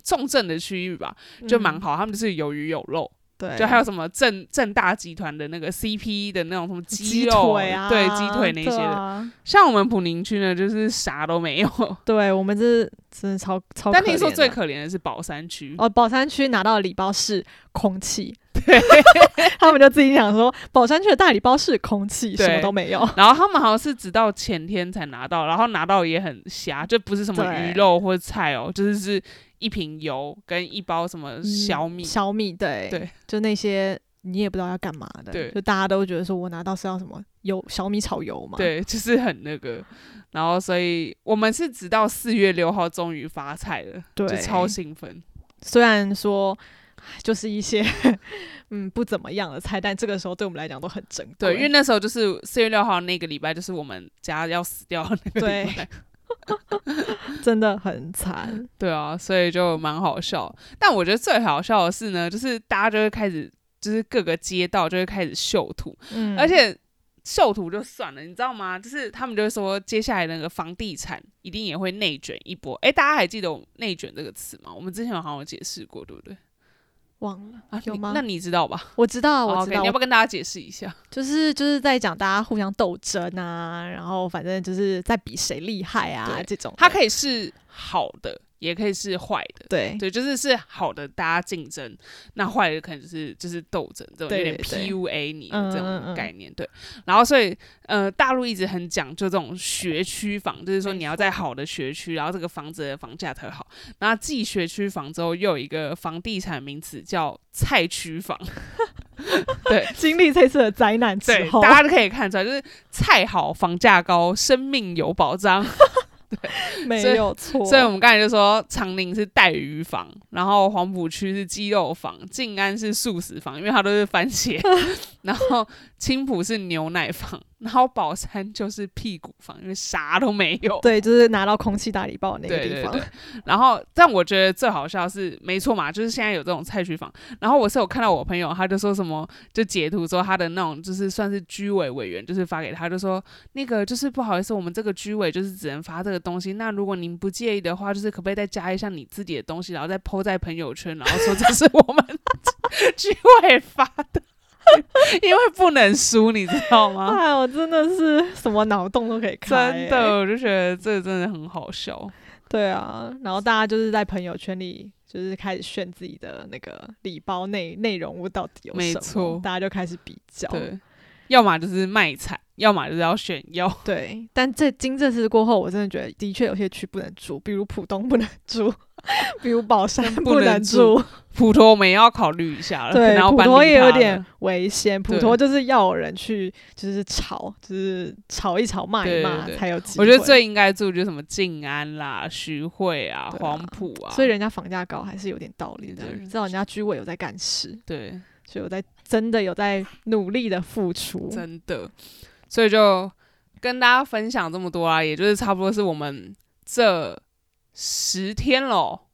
重症的区域吧，就蛮好，他们就是有鱼有肉。”对，就还有什么正正大集团的那个 CP 的那种什么鸡肉啊，对鸡腿那些的。像我们普宁区呢，就是啥都没有。*laughs* 对我们这真的超超。但听说最可怜的是宝山区哦，宝山区拿到的礼包是空气，对，*laughs* 他们就自己想说，宝山区的大礼包是空气，什么都没有。*laughs* 然后他们好像是直到前天才拿到，然后拿到也很瞎，就不是什么鱼肉或者菜哦，就是是。一瓶油跟一包什么小米，小米对对，就那些你也不知道要干嘛的，对，就大家都觉得说我拿到是要什么油小米炒油嘛，对，就是很那个，然后所以我们是直到四月六号终于发菜了，对，超兴奋。*laughs* 虽然说就是一些嗯不怎么样的菜，但这个时候对我们来讲都很珍贵，对，因为那时候就是四月六号那个礼拜，就是我们家要死掉那个礼拜。*laughs* 真的很惨，对啊，所以就蛮好笑。但我觉得最好笑的是呢，就是大家就会开始，就是各个街道就会开始秀图，嗯，而且秀图就算了，你知道吗？就是他们就会说，接下来那个房地产一定也会内卷一波。哎，大家还记得“内卷”这个词吗？我们之前好像有解释过，对不对？忘了啊？有吗？那你知道吧？我知道，我知道。你要不要跟大家解释一下？就是就是在讲大家互相斗争啊，然后反正就是在比谁厉害啊，这种。它可以是好的。也可以是坏的，对对，就是是好的，大家竞争；那坏的可能就是就是斗争，这种有点 PUA 你的这种概念。对，然后所以呃，大陆一直很讲究这种学区房，就是说你要在好的学区，然后这个房子的房价特好。那继学区房之后，又有一个房地产名词叫菜区房。*laughs* 对，经历这次的灾难之后，大家都可以看出来，就是菜好，房价高，生命有保障。对，没有错。所以我们刚才就说，长宁是带鱼房，然后黄浦区是鸡肉房，静安是素食房，因为它都是番茄。*laughs* 然后青浦是牛奶房，然后宝山就是屁股房，因为啥都没有。对，就是拿到空气大礼包那个地方。然后，但我觉得最好笑是，没错嘛，就是现在有这种菜区房。然后我是有看到我朋友，他就说什么，就截图说他的那种，就是算是居委委员，就是发给他，就说那个就是不好意思，我们这个居委就是只能发这个东西。那如果您不介意的话，就是可不可以再加一下你自己的东西，然后再 PO 在朋友圈，然后说这是我们 *laughs* 居委发的。*laughs* 因为不能输，你知道吗？*laughs* 哎，我真的是什么脑洞都可以开，真的，我就觉得这真的很好笑。对啊，然后大家就是在朋友圈里，就是开始炫自己的那个礼包内内容物到底有什么，大家就开始比较。对，要么就是卖惨，要么就是要炫耀。*laughs* 对，但这经这次过后，我真的觉得的确有些区不能住，比如浦东不能住。*laughs* 比如宝山不能住，*laughs* 普陀我们也要考虑一下了。对，普陀也有点危险。普陀就是要有人去，就是吵，就是吵一吵、骂一骂才有机会。我觉得最应该住就是什么静安啦、徐汇啊、黄埔啊。所以人家房价高还是有点道理的，知道人家居委有在干事。对，所以有在真的有在努力的付出，*laughs* 真的。所以就跟大家分享这么多啊，也就是差不多是我们这。十天了，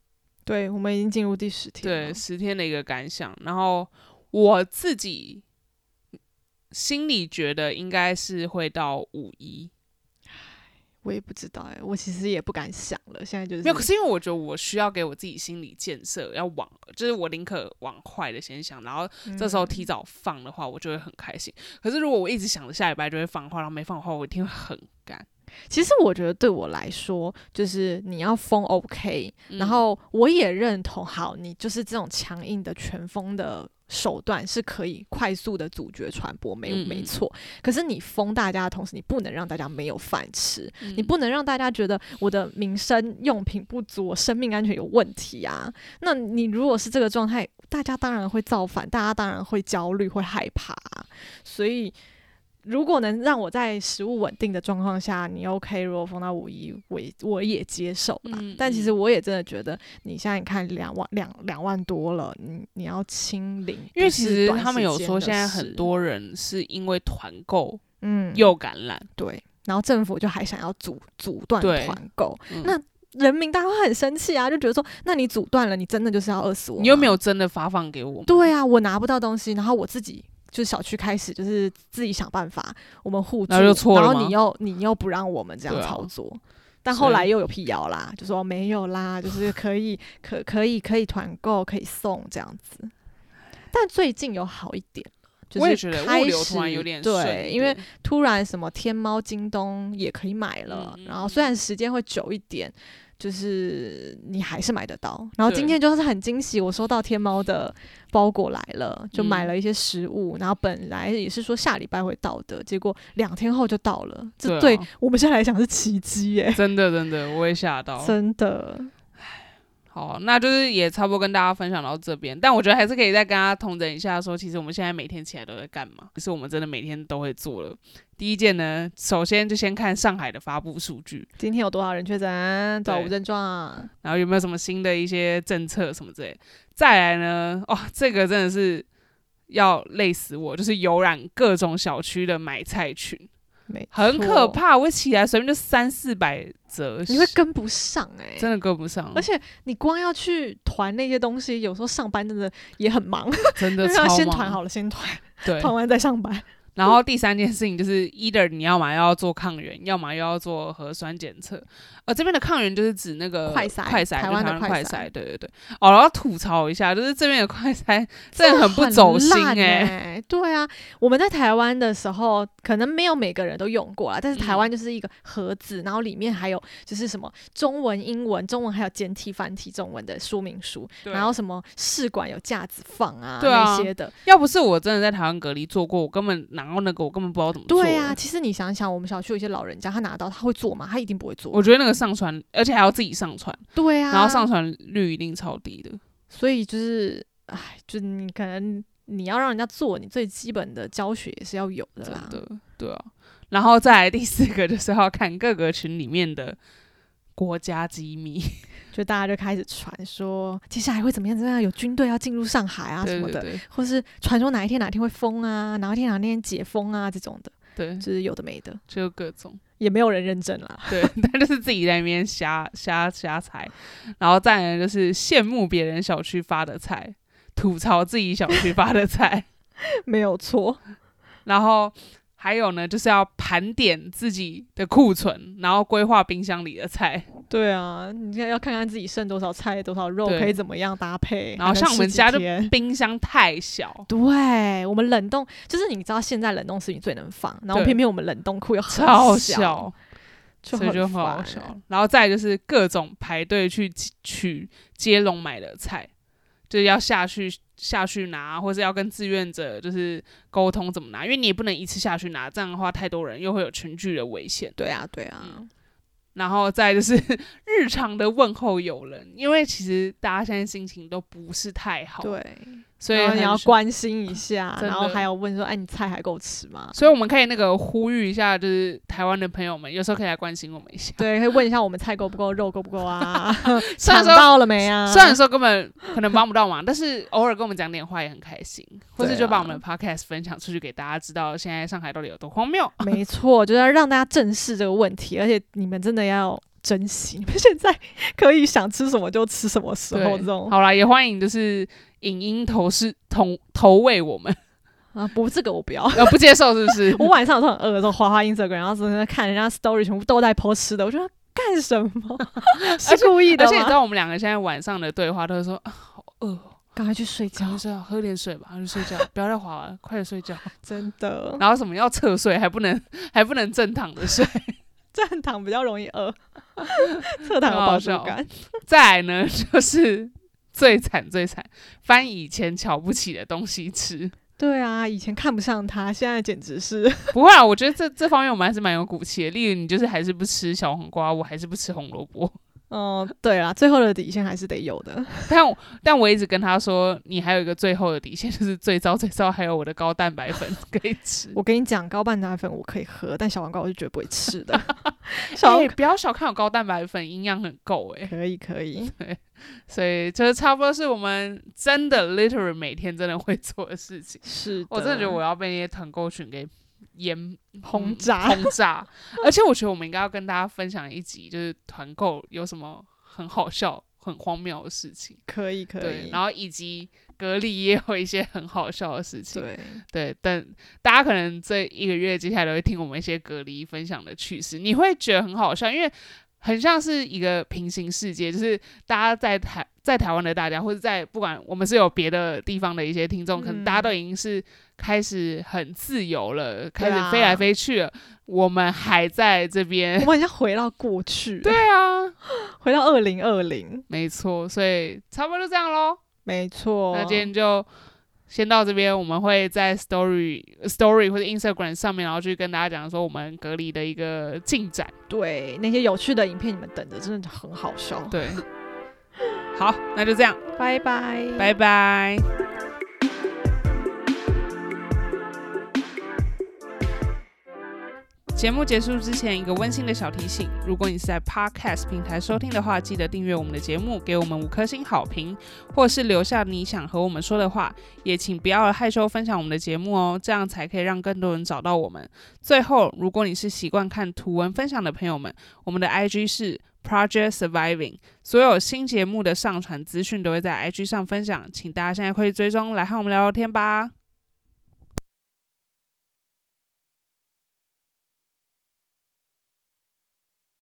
对，我们已经进入第十天。对，十天的一个感想。然后我自己心里觉得应该是会到五一。我也不知道哎，我其实也不敢想了。现在就是没有，可是因为我觉得我需要给我自己心理建设，要往就是我宁可往坏的先想，然后这时候提早放的话，我就会很开心。可是如果我一直想着下礼拜就会放的话，然后没放的话，我一定会很干。其实我觉得对我来说，就是你要封 OK，然后我也认同，好，你就是这种强硬的全封的手段是可以快速的阻绝传播，没有没错。可是你封大家的同时，你不能让大家没有饭吃，你不能让大家觉得我的民生用品不足，我生命安全有问题啊。那你如果是这个状态，大家当然会造反，大家当然会焦虑，会害怕，所以。如果能让我在食物稳定的状况下，你 OK，如果封到五一，我我也接受啦。但其实我也真的觉得，你现在你看两万两两万多了，你你要清零，因为其实他们有说，现在很多人是因为团购，嗯，又感染，对，然后政府就还想要阻阻断团购，那人民大家会很生气啊，就觉得说，那你阻断了，你真的就是要饿死我，你又没有真的发放给我，对啊，我拿不到东西，然后我自己。就是小区开始就是自己想办法，我们互助，然后你又你又不让我们这样操作，但后来又有辟谣啦，就说没有啦，就是可以可可以可以团购可以送这样子，但最近有好一点，就是开始有点对，因为突然什么天猫、京东也可以买了，然后虽然时间会久一点。就是你还是买得到，然后今天就是很惊喜，我收到天猫的包裹来了，就买了一些食物，然后本来也是说下礼拜会到的，结果两天后就到了，这对我们现在来讲是奇迹耶！真的真的，我也吓到，真的。好，那就是也差不多跟大家分享到这边，但我觉得还是可以再跟大家同整一下，说其实我们现在每天起来都在干嘛？可是我们真的每天都会做了。第一件呢，首先就先看上海的发布数据，今天有多少人确诊，多少无症状，然后有没有什么新的一些政策什么之类。再来呢，哦，这个真的是要累死我，就是游览各种小区的买菜群。很可怕，我起来随便就三四百折，你会跟不上哎，真的跟不上。而且你光要去团那些东西，有时候上班真的也很忙，真的 *laughs* 要先团好了，先团，对，团完再上班。然后第三件事情就是，either 你要么要做抗原，要么又要做核酸检测。呃，这边的抗原就是指那个快筛，快筛，台湾的快筛，对对对。哦，然后吐槽一下，就是这边的快筛真的很不走心哎。对啊，我们在台湾的时候，可能没有每个人都用过啊，但是台湾就是一个盒子，然后里面还有就是什么中文、英文、中文还有简体、繁体中文的说明书，然后什么试管有架子放啊那些的。要不是我真的在台湾隔离做过，我根本拿到那个，我根本不知道怎么做。对啊，其实你想想，我们小区有些老人家，他拿到他会做吗？他一定不会做。我觉得那个。上传，而且还要自己上传，对啊，然后上传率一定超低的，所以就是，哎，就你可能你要让人家做，你最基本的教学也是要有的啦，对对啊，然后再来第四个就是要看各个群里面的国家机密，就大家就开始传说接下来会怎么样怎么样，有军队要进入上海啊什么的，或是传说哪一天哪天会封啊，哪一天哪天解封啊这种的，对，就是有的没的，就各种。也没有人认真啦，对，*laughs* 但就是自己在那边瞎瞎瞎猜，然后再来就是羡慕别人小区发的菜，吐槽自己小区发的菜，*laughs* 没有错，然后。还有呢，就是要盘点自己的库存，然后规划冰箱里的菜。对啊，你现在要看看自己剩多少菜、多少肉，可以怎么样搭配。然后像我们家就冰箱太小，对我们冷冻就是你知道现在冷冻食品最能放，然后偏偏我们冷冻库又超小，所以就很好笑。然后再就是各种排队去取接龙买的菜，就是要下去。下去拿，或是要跟志愿者就是沟通怎么拿，因为你也不能一次下去拿，这样的话太多人又会有群聚的危险。对啊，对啊。然后再就是 *laughs* 日常的问候友人，因为其实大家现在心情都不是太好。对。所以你要关心一下，*laughs* 然后还有问说：“哎，你菜还够吃吗？”所以我们可以那个呼吁一下，就是台湾的朋友们，有时候可以来关心我们一下。*laughs* 对，可以问一下我们菜够不够，肉够不够啊？*laughs* 抢到了没啊？虽然说根本可能帮不到忙，但是偶尔跟我们讲点话也很开心，或是就把我们的 podcast 分享出去给大家知道，现在上海到底有多荒谬。没错，就是要让大家正视这个问题，而且你们真的要珍惜，你们现在可以想吃什么就吃什么时候这种。好啦，也欢迎就是。影音投是投投喂我们，*laughs* 啊，不，这个我不要，呃，不接受是不是？*laughs* 我晚上有时候很饿的时候，花花 Instagram，然后在那看人家 story，全部都在 post 吃的，我觉得干什么？*laughs* 是故意的而且你知道我们两个现在晚上的对话都是说啊，好饿，赶快去睡觉，睡觉，喝点水吧，去睡觉，不要再滑了，快点睡觉，真的。然后什么要侧睡，还不能还不能正躺着睡，正躺比较容易饿，侧躺有饱足感。再来呢，就是最惨最惨，翻以前瞧不起的东西吃。对啊，以前看不上他，现在简直是 *laughs* 不会啊！我觉得这这方面我们还是蛮有骨气的。例如，你就是还是不吃小黄瓜，我还是不吃红萝卜。哦，对啦，最后的底线还是得有的。*laughs* 但但我一直跟他说，你还有一个最后的底线，就是最糟最糟，还有我的高蛋白粉可以吃。我跟你讲，高蛋白粉我可以喝，但小黄瓜我是绝对不会吃的。*laughs* 哎，不要小看我高蛋白粉，营养很够哎。可以可以，对，所以就是差不多是我们真的 literally 每天真的会做的事情。是我真的觉得我要被那些团购群给。严轰炸轰炸，而且我觉得我们应该要跟大家分享一集，就是团购有什么很好笑、很荒谬的事情。可以，可以。然后以及隔离也有一些很好笑的事情。对对，等大家可能这一个月接下来都会听我们一些隔离分享的趣事，你会觉得很好笑，因为很像是一个平行世界，就是大家在台在台湾的大家，或者在不管我们是有别的地方的一些听众，可能大家都已经是。开始很自由了，开始飞来飞去了。我们还在这边，我们好像回到过去。*laughs* 对啊，回到二零二零，没错。所以差不多就这样喽。没错，那今天就先到这边。我们会在 Story、Story 或者 Instagram 上面，然后去跟大家讲说我们隔离的一个进展。对，那些有趣的影片，你们等着，真的很好笑。对，好，那就这样，拜拜，拜拜。节目结束之前，一个温馨的小提醒：如果你是在 Podcast 平台收听的话，记得订阅我们的节目，给我们五颗星好评，或是留下你想和我们说的话。也请不要害羞分享我们的节目哦，这样才可以让更多人找到我们。最后，如果你是习惯看图文分享的朋友们，我们的 IG 是 Project Surviving，所有新节目的上传资讯都会在 IG 上分享，请大家现在快去追踪，来和我们聊聊天吧。